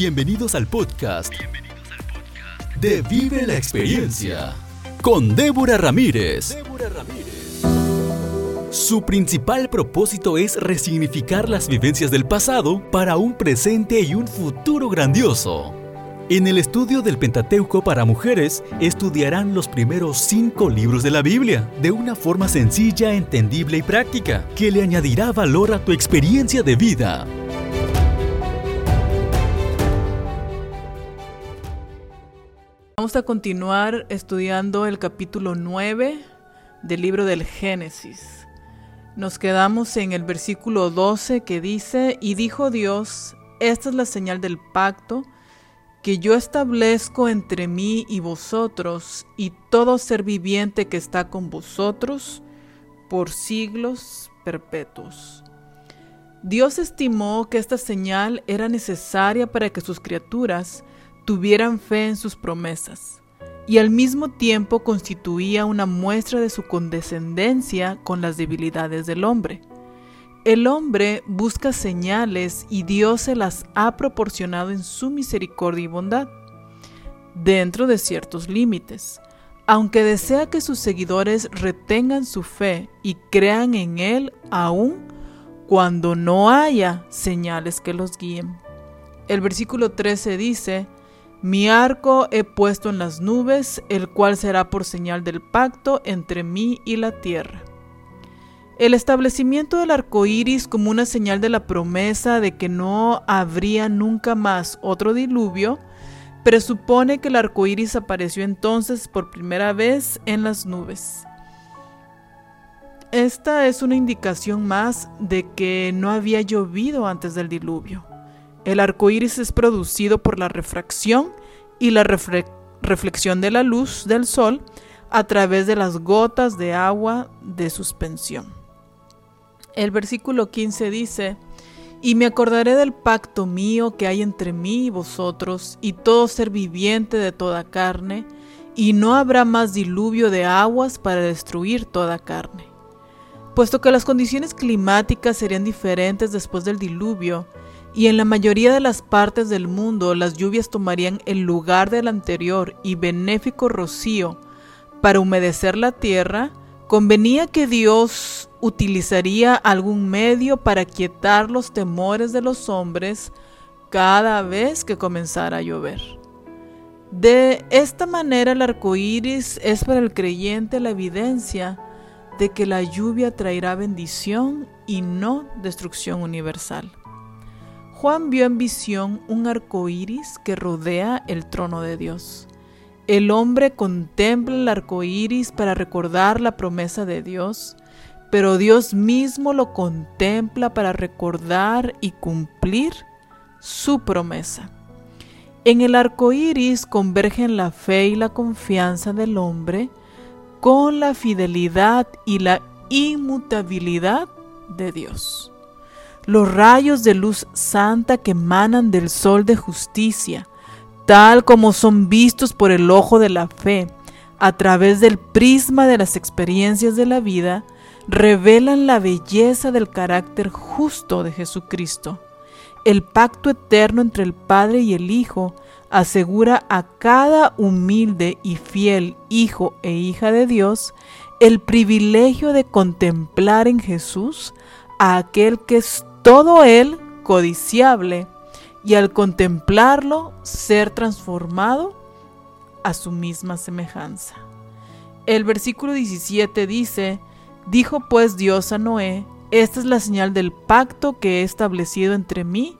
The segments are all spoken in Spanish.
Bienvenidos al podcast. De Vive la Experiencia. Con Débora Ramírez. Débora Ramírez. Su principal propósito es resignificar las vivencias del pasado para un presente y un futuro grandioso. En el estudio del Pentateuco para mujeres, estudiarán los primeros cinco libros de la Biblia de una forma sencilla, entendible y práctica, que le añadirá valor a tu experiencia de vida. Vamos a continuar estudiando el capítulo 9 del libro del Génesis. Nos quedamos en el versículo 12 que dice, y dijo Dios, esta es la señal del pacto que yo establezco entre mí y vosotros y todo ser viviente que está con vosotros por siglos perpetuos. Dios estimó que esta señal era necesaria para que sus criaturas tuvieran fe en sus promesas, y al mismo tiempo constituía una muestra de su condescendencia con las debilidades del hombre. El hombre busca señales y Dios se las ha proporcionado en su misericordia y bondad, dentro de ciertos límites, aunque desea que sus seguidores retengan su fe y crean en Él aún cuando no haya señales que los guíen. El versículo 13 dice, mi arco he puesto en las nubes, el cual será por señal del pacto entre mí y la tierra. El establecimiento del arco iris como una señal de la promesa de que no habría nunca más otro diluvio presupone que el arco iris apareció entonces por primera vez en las nubes. Esta es una indicación más de que no había llovido antes del diluvio. El arco iris es producido por la refracción y la reflexión de la luz del sol a través de las gotas de agua de suspensión. El versículo 15 dice, Y me acordaré del pacto mío que hay entre mí y vosotros y todo ser viviente de toda carne, y no habrá más diluvio de aguas para destruir toda carne. Puesto que las condiciones climáticas serían diferentes después del diluvio, y en la mayoría de las partes del mundo las lluvias tomarían el lugar del anterior y benéfico rocío para humedecer la tierra, convenía que Dios utilizaría algún medio para quietar los temores de los hombres cada vez que comenzara a llover. De esta manera el arco iris es para el creyente la evidencia de que la lluvia traerá bendición y no destrucción universal. Juan vio en visión un arco iris que rodea el trono de Dios. El hombre contempla el arco iris para recordar la promesa de Dios, pero Dios mismo lo contempla para recordar y cumplir su promesa. En el arco iris convergen la fe y la confianza del hombre con la fidelidad y la inmutabilidad de Dios los rayos de luz santa que emanan del sol de justicia, tal como son vistos por el ojo de la fe, a través del prisma de las experiencias de la vida, revelan la belleza del carácter justo de Jesucristo. El pacto eterno entre el Padre y el Hijo asegura a cada humilde y fiel hijo e hija de Dios el privilegio de contemplar en Jesús a aquel que es todo él codiciable y al contemplarlo ser transformado a su misma semejanza. El versículo 17 dice, dijo pues Dios a Noé, esta es la señal del pacto que he establecido entre mí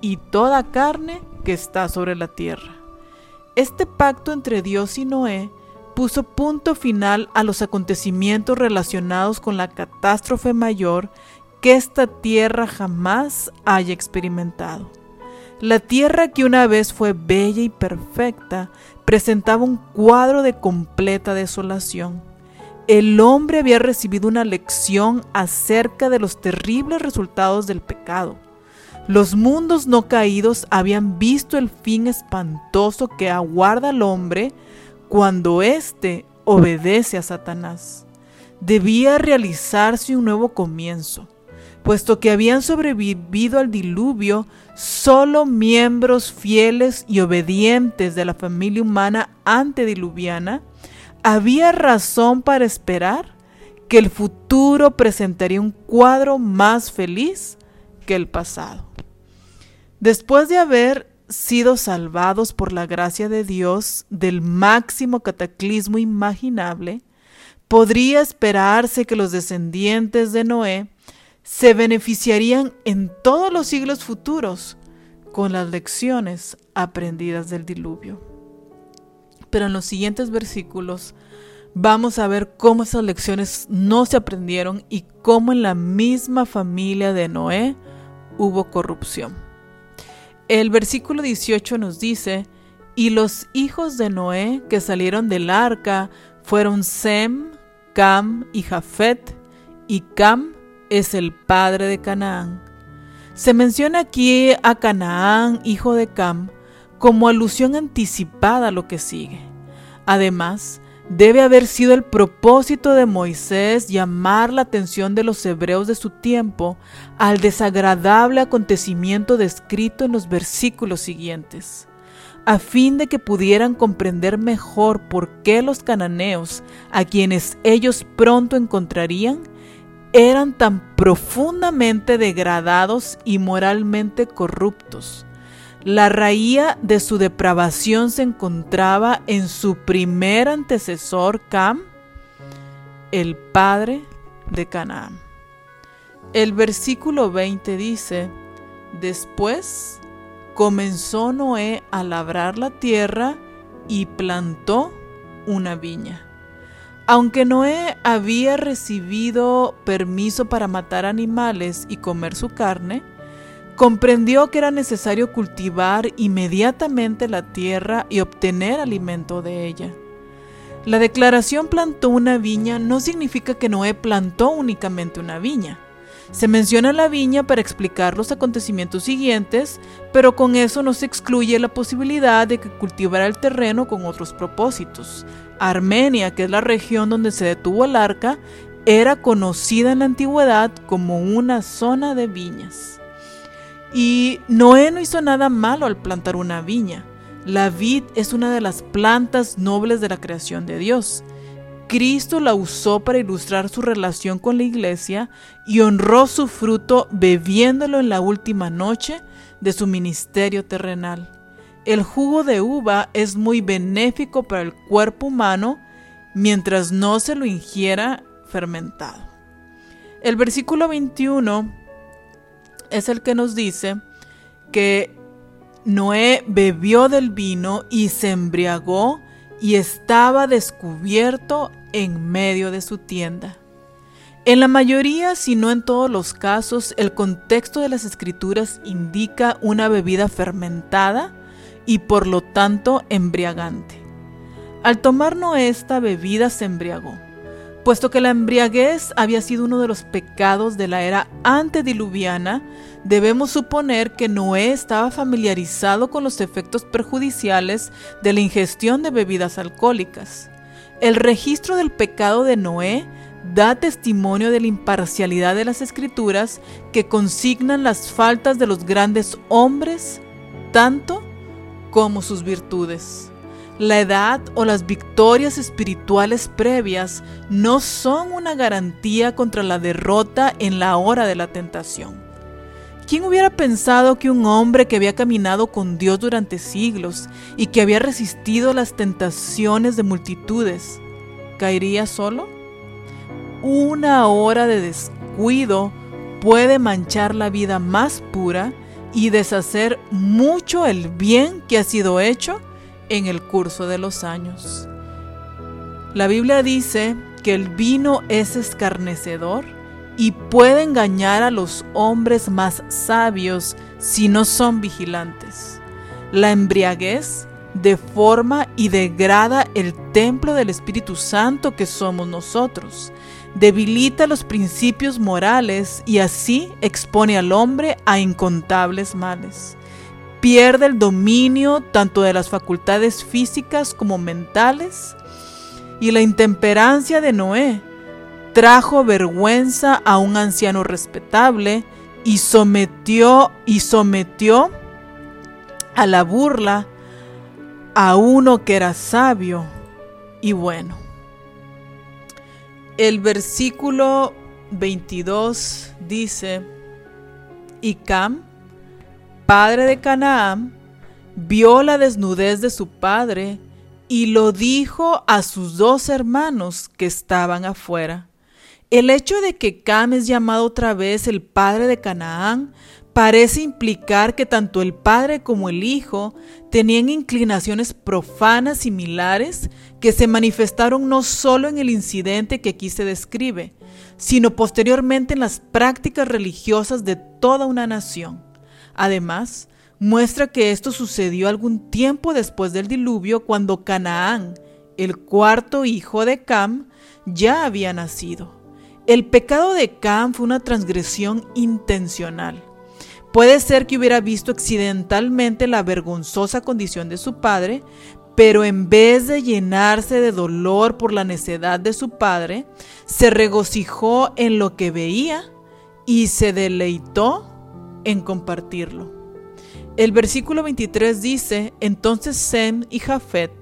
y toda carne que está sobre la tierra. Este pacto entre Dios y Noé puso punto final a los acontecimientos relacionados con la catástrofe mayor que esta tierra jamás haya experimentado. La tierra que una vez fue bella y perfecta presentaba un cuadro de completa desolación. El hombre había recibido una lección acerca de los terribles resultados del pecado. Los mundos no caídos habían visto el fin espantoso que aguarda al hombre cuando éste obedece a Satanás. Debía realizarse un nuevo comienzo puesto que habían sobrevivido al diluvio solo miembros fieles y obedientes de la familia humana antediluviana, había razón para esperar que el futuro presentaría un cuadro más feliz que el pasado. Después de haber sido salvados por la gracia de Dios del máximo cataclismo imaginable, podría esperarse que los descendientes de Noé se beneficiarían en todos los siglos futuros con las lecciones aprendidas del diluvio. Pero en los siguientes versículos vamos a ver cómo esas lecciones no se aprendieron y cómo en la misma familia de Noé hubo corrupción. El versículo 18 nos dice, y los hijos de Noé que salieron del arca fueron Sem, Cam y Jafet, y Cam es el padre de Canaán. Se menciona aquí a Canaán, hijo de Cam, como alusión anticipada a lo que sigue. Además, debe haber sido el propósito de Moisés llamar la atención de los hebreos de su tiempo al desagradable acontecimiento descrito en los versículos siguientes, a fin de que pudieran comprender mejor por qué los cananeos, a quienes ellos pronto encontrarían, eran tan profundamente degradados y moralmente corruptos. La raíz de su depravación se encontraba en su primer antecesor Cam, el padre de Canaán. El versículo 20 dice, después comenzó Noé a labrar la tierra y plantó una viña. Aunque Noé había recibido permiso para matar animales y comer su carne, comprendió que era necesario cultivar inmediatamente la tierra y obtener alimento de ella. La declaración plantó una viña no significa que Noé plantó únicamente una viña. Se menciona la viña para explicar los acontecimientos siguientes, pero con eso no se excluye la posibilidad de que cultivara el terreno con otros propósitos. Armenia, que es la región donde se detuvo el arca, era conocida en la antigüedad como una zona de viñas. Y Noé no hizo nada malo al plantar una viña. La vid es una de las plantas nobles de la creación de Dios. Cristo la usó para ilustrar su relación con la iglesia y honró su fruto bebiéndolo en la última noche de su ministerio terrenal. El jugo de uva es muy benéfico para el cuerpo humano mientras no se lo ingiera fermentado. El versículo 21 es el que nos dice que Noé bebió del vino y se embriagó y estaba descubierto en medio de su tienda. En la mayoría, si no en todos los casos, el contexto de las escrituras indica una bebida fermentada y por lo tanto embriagante. Al tomar Noé esta bebida se embriagó, puesto que la embriaguez había sido uno de los pecados de la era antediluviana, debemos suponer que Noé estaba familiarizado con los efectos perjudiciales de la ingestión de bebidas alcohólicas. El registro del pecado de Noé da testimonio de la imparcialidad de las escrituras que consignan las faltas de los grandes hombres, tanto como sus virtudes. La edad o las victorias espirituales previas no son una garantía contra la derrota en la hora de la tentación. ¿Quién hubiera pensado que un hombre que había caminado con Dios durante siglos y que había resistido las tentaciones de multitudes caería solo? Una hora de descuido puede manchar la vida más pura y deshacer mucho el bien que ha sido hecho en el curso de los años. La Biblia dice que el vino es escarnecedor y puede engañar a los hombres más sabios si no son vigilantes. La embriaguez deforma y degrada el templo del Espíritu Santo que somos nosotros debilita los principios morales y así expone al hombre a incontables males. Pierde el dominio tanto de las facultades físicas como mentales y la intemperancia de Noé trajo vergüenza a un anciano respetable y sometió y sometió a la burla a uno que era sabio y bueno. El versículo 22 dice, y Cam, padre de Canaán, vio la desnudez de su padre y lo dijo a sus dos hermanos que estaban afuera. El hecho de que Cam es llamado otra vez el padre de Canaán parece implicar que tanto el padre como el hijo tenían inclinaciones profanas similares que se manifestaron no solo en el incidente que aquí se describe, sino posteriormente en las prácticas religiosas de toda una nación. Además, muestra que esto sucedió algún tiempo después del diluvio cuando Canaán, el cuarto hijo de Cam, ya había nacido. El pecado de Cam fue una transgresión intencional. Puede ser que hubiera visto accidentalmente la vergonzosa condición de su padre, pero en vez de llenarse de dolor por la necedad de su padre, se regocijó en lo que veía y se deleitó en compartirlo. El versículo 23 dice, entonces Sem y Jafet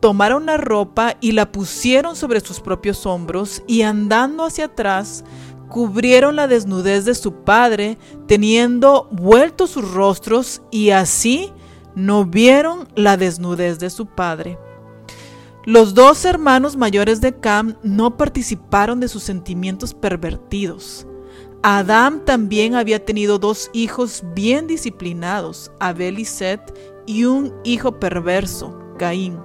tomaron la ropa y la pusieron sobre sus propios hombros y andando hacia atrás, cubrieron la desnudez de su padre, teniendo vueltos sus rostros, y así no vieron la desnudez de su padre. Los dos hermanos mayores de Cam no participaron de sus sentimientos pervertidos. Adán también había tenido dos hijos bien disciplinados, Abel y Set, y un hijo perverso, Caín.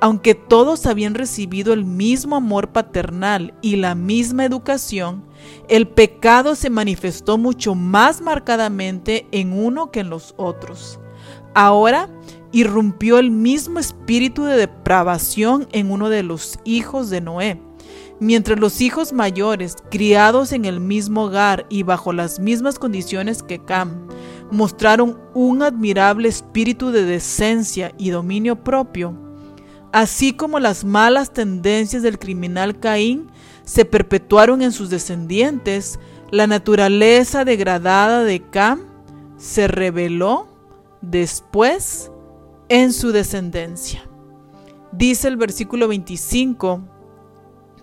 Aunque todos habían recibido el mismo amor paternal y la misma educación, el pecado se manifestó mucho más marcadamente en uno que en los otros. Ahora irrumpió el mismo espíritu de depravación en uno de los hijos de Noé. Mientras los hijos mayores, criados en el mismo hogar y bajo las mismas condiciones que Cam, mostraron un admirable espíritu de decencia y dominio propio, así como las malas tendencias del criminal Caín se perpetuaron en sus descendientes, la naturaleza degradada de Cam se reveló después en su descendencia. Dice el versículo 25,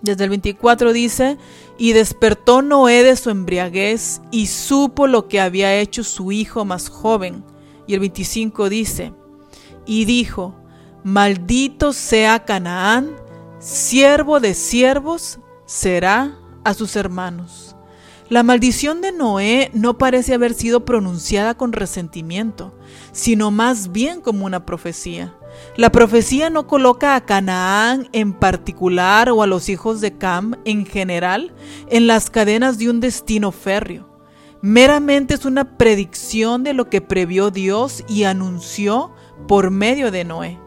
desde el 24 dice, y despertó Noé de su embriaguez y supo lo que había hecho su hijo más joven. Y el 25 dice, y dijo, maldito sea Canaán, siervo de siervos será a sus hermanos. La maldición de Noé no parece haber sido pronunciada con resentimiento, sino más bien como una profecía. La profecía no coloca a Canaán en particular o a los hijos de Cam en general en las cadenas de un destino férreo. Meramente es una predicción de lo que previó Dios y anunció por medio de Noé.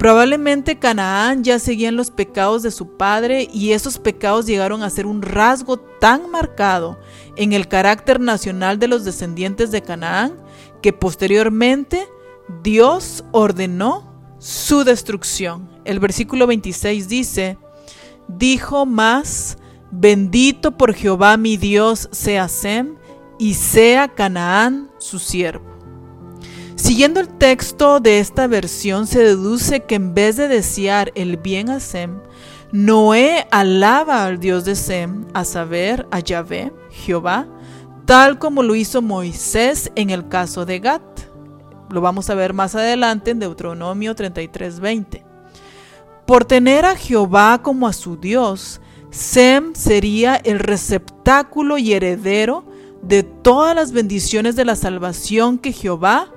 Probablemente Canaán ya seguía en los pecados de su padre y esos pecados llegaron a ser un rasgo tan marcado en el carácter nacional de los descendientes de Canaán que posteriormente Dios ordenó su destrucción. El versículo 26 dice, dijo más, bendito por Jehová mi Dios sea Sem y sea Canaán su siervo. Siguiendo el texto de esta versión se deduce que en vez de desear el bien a Sem, Noé alaba al Dios de Sem, a saber, a Yahvé, Jehová, tal como lo hizo Moisés en el caso de Gat. Lo vamos a ver más adelante en Deuteronomio 33:20. Por tener a Jehová como a su Dios, Sem sería el receptáculo y heredero de todas las bendiciones de la salvación que Jehová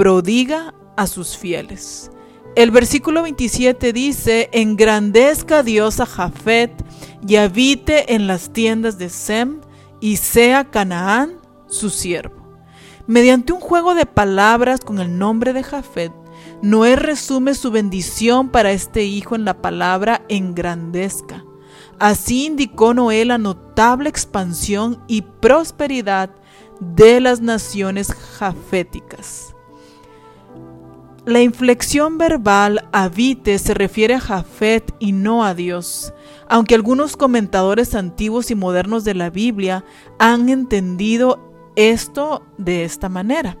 prodiga a sus fieles. El versículo 27 dice, engrandezca Dios a Jafet y habite en las tiendas de Sem y sea Canaán su siervo. Mediante un juego de palabras con el nombre de Jafet, Noé resume su bendición para este hijo en la palabra engrandezca. Así indicó Noé la notable expansión y prosperidad de las naciones jaféticas. La inflexión verbal habite se refiere a Jafet y no a Dios. aunque algunos comentadores antiguos y modernos de la Biblia han entendido esto de esta manera.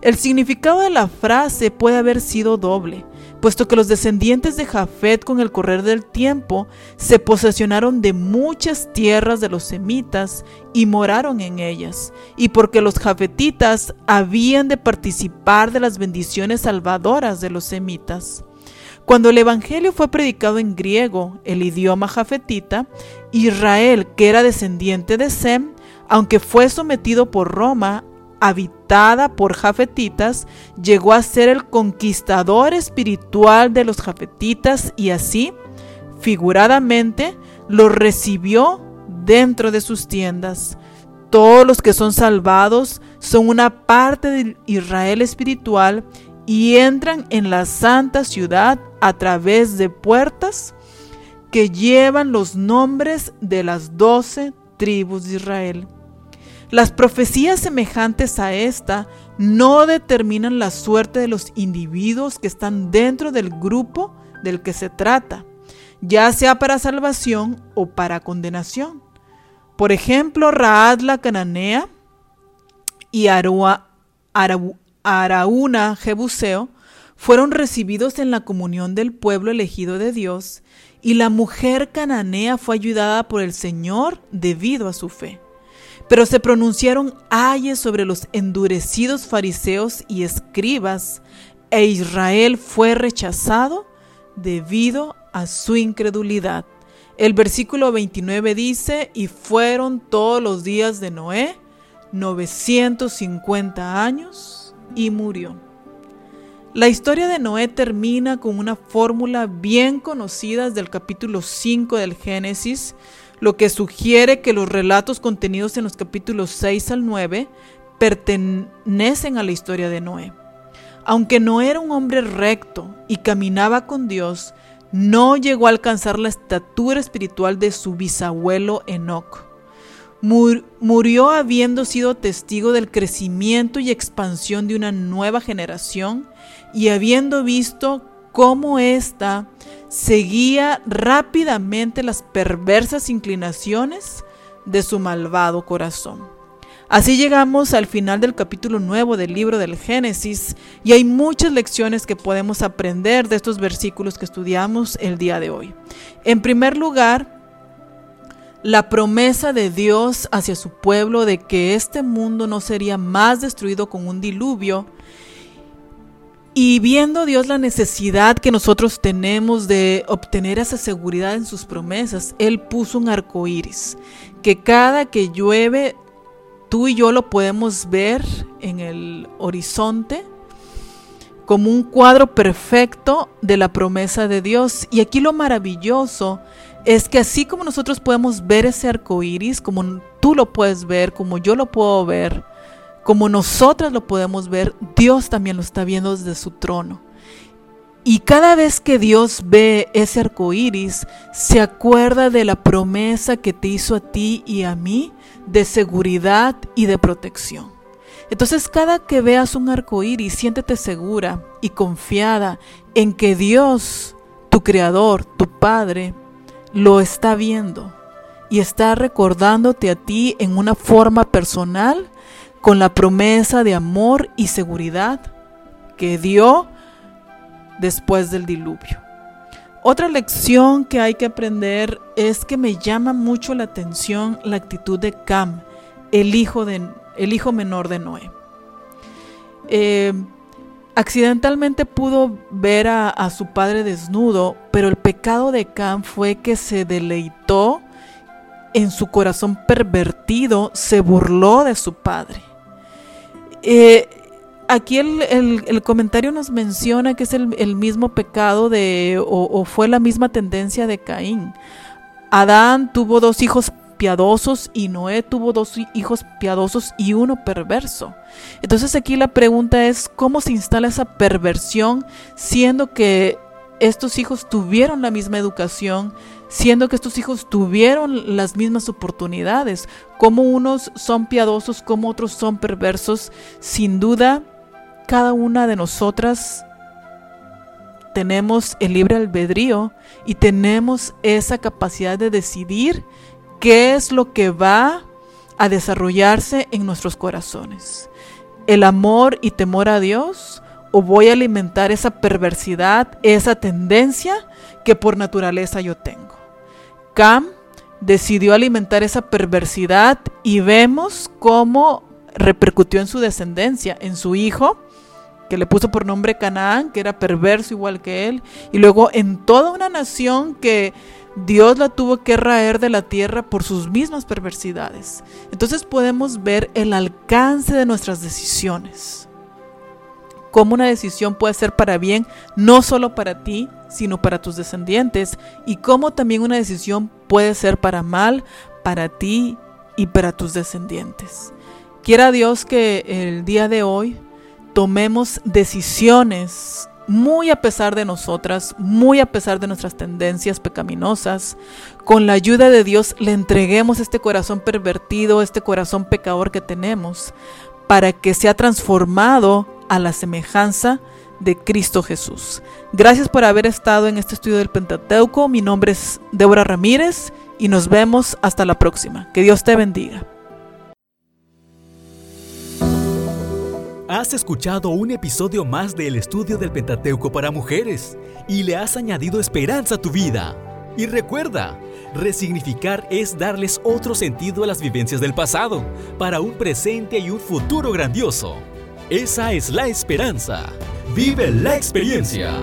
El significado de la frase puede haber sido doble, puesto que los descendientes de Jafet con el correr del tiempo se posesionaron de muchas tierras de los semitas y moraron en ellas, y porque los jafetitas habían de participar de las bendiciones salvadoras de los semitas. Cuando el Evangelio fue predicado en griego, el idioma jafetita, Israel, que era descendiente de Sem, aunque fue sometido por Roma, habitada por jafetitas, llegó a ser el conquistador espiritual de los jafetitas y así, figuradamente, los recibió dentro de sus tiendas. Todos los que son salvados son una parte de Israel espiritual y entran en la santa ciudad a través de puertas que llevan los nombres de las doce tribus de Israel. Las profecías semejantes a esta no determinan la suerte de los individuos que están dentro del grupo del que se trata, ya sea para salvación o para condenación. Por ejemplo, Raad la cananea y Arua, Araúna Jebuseo fueron recibidos en la comunión del pueblo elegido de Dios, y la mujer cananea fue ayudada por el Señor debido a su fe. Pero se pronunciaron ayes sobre los endurecidos fariseos y escribas, e Israel fue rechazado debido a su incredulidad. El versículo 29 dice, y fueron todos los días de Noé 950 años y murió. La historia de Noé termina con una fórmula bien conocida desde el capítulo 5 del Génesis, lo que sugiere que los relatos contenidos en los capítulos 6 al 9 pertenecen a la historia de Noé. Aunque no era un hombre recto y caminaba con Dios, no llegó a alcanzar la estatura espiritual de su bisabuelo Enoch. Murió habiendo sido testigo del crecimiento y expansión de una nueva generación y habiendo visto cómo ésta seguía rápidamente las perversas inclinaciones de su malvado corazón. Así llegamos al final del capítulo nuevo del libro del Génesis y hay muchas lecciones que podemos aprender de estos versículos que estudiamos el día de hoy. En primer lugar, la promesa de Dios hacia su pueblo de que este mundo no sería más destruido con un diluvio y viendo Dios la necesidad que nosotros tenemos de obtener esa seguridad en sus promesas, Él puso un arco iris, que cada que llueve, tú y yo lo podemos ver en el horizonte como un cuadro perfecto de la promesa de Dios. Y aquí lo maravilloso es que así como nosotros podemos ver ese arco iris, como tú lo puedes ver, como yo lo puedo ver, como nosotras lo podemos ver, Dios también lo está viendo desde su trono. Y cada vez que Dios ve ese arco iris, se acuerda de la promesa que te hizo a ti y a mí de seguridad y de protección. Entonces, cada que veas un arco iris, siéntete segura y confiada en que Dios, tu creador, tu Padre, lo está viendo y está recordándote a ti en una forma personal con la promesa de amor y seguridad que dio después del diluvio. Otra lección que hay que aprender es que me llama mucho la atención la actitud de Cam, el hijo, de, el hijo menor de Noé. Eh, accidentalmente pudo ver a, a, su padre desnudo, pero el pecado de Cam fue que se deleitó en su corazón pervertido, se burló de su padre. Eh, aquí el, comentario nos menciona que es el, mismo pecado de, o, fue la misma tendencia de Caín. Adán tuvo dos hijos piadosos y Noé tuvo dos hijos piadosos y uno perverso. Entonces aquí la pregunta es, ¿cómo se instala esa perversión siendo que estos hijos tuvieron la misma educación, siendo que estos hijos tuvieron las mismas oportunidades. Como unos son piadosos, como otros son perversos, sin duda, cada una de nosotras tenemos el libre albedrío y tenemos esa capacidad de decidir qué es lo que va a desarrollarse en nuestros corazones. El amor y temor a Dios o voy a alimentar esa perversidad, esa tendencia que por naturaleza yo tengo. Cam decidió alimentar esa perversidad y vemos cómo repercutió en su descendencia, en su hijo, que le puso por nombre Canaán, que era perverso igual que él, y luego en toda una nación que Dios la tuvo que raer de la tierra por sus mismas perversidades. Entonces podemos ver el alcance de nuestras decisiones. Cómo una decisión puede ser para bien, no solo para ti, sino para tus descendientes, y cómo también una decisión puede ser para mal, para ti y para tus descendientes. Quiera Dios que el día de hoy tomemos decisiones muy a pesar de nosotras, muy a pesar de nuestras tendencias pecaminosas. Con la ayuda de Dios le entreguemos este corazón pervertido, este corazón pecador que tenemos, para que sea transformado a la semejanza de Cristo Jesús. Gracias por haber estado en este estudio del Pentateuco. Mi nombre es Débora Ramírez y nos vemos hasta la próxima. Que Dios te bendiga. Has escuchado un episodio más del estudio del Pentateuco para mujeres y le has añadido esperanza a tu vida. Y recuerda, resignificar es darles otro sentido a las vivencias del pasado, para un presente y un futuro grandioso. Esa es la esperanza. Vive la experiencia.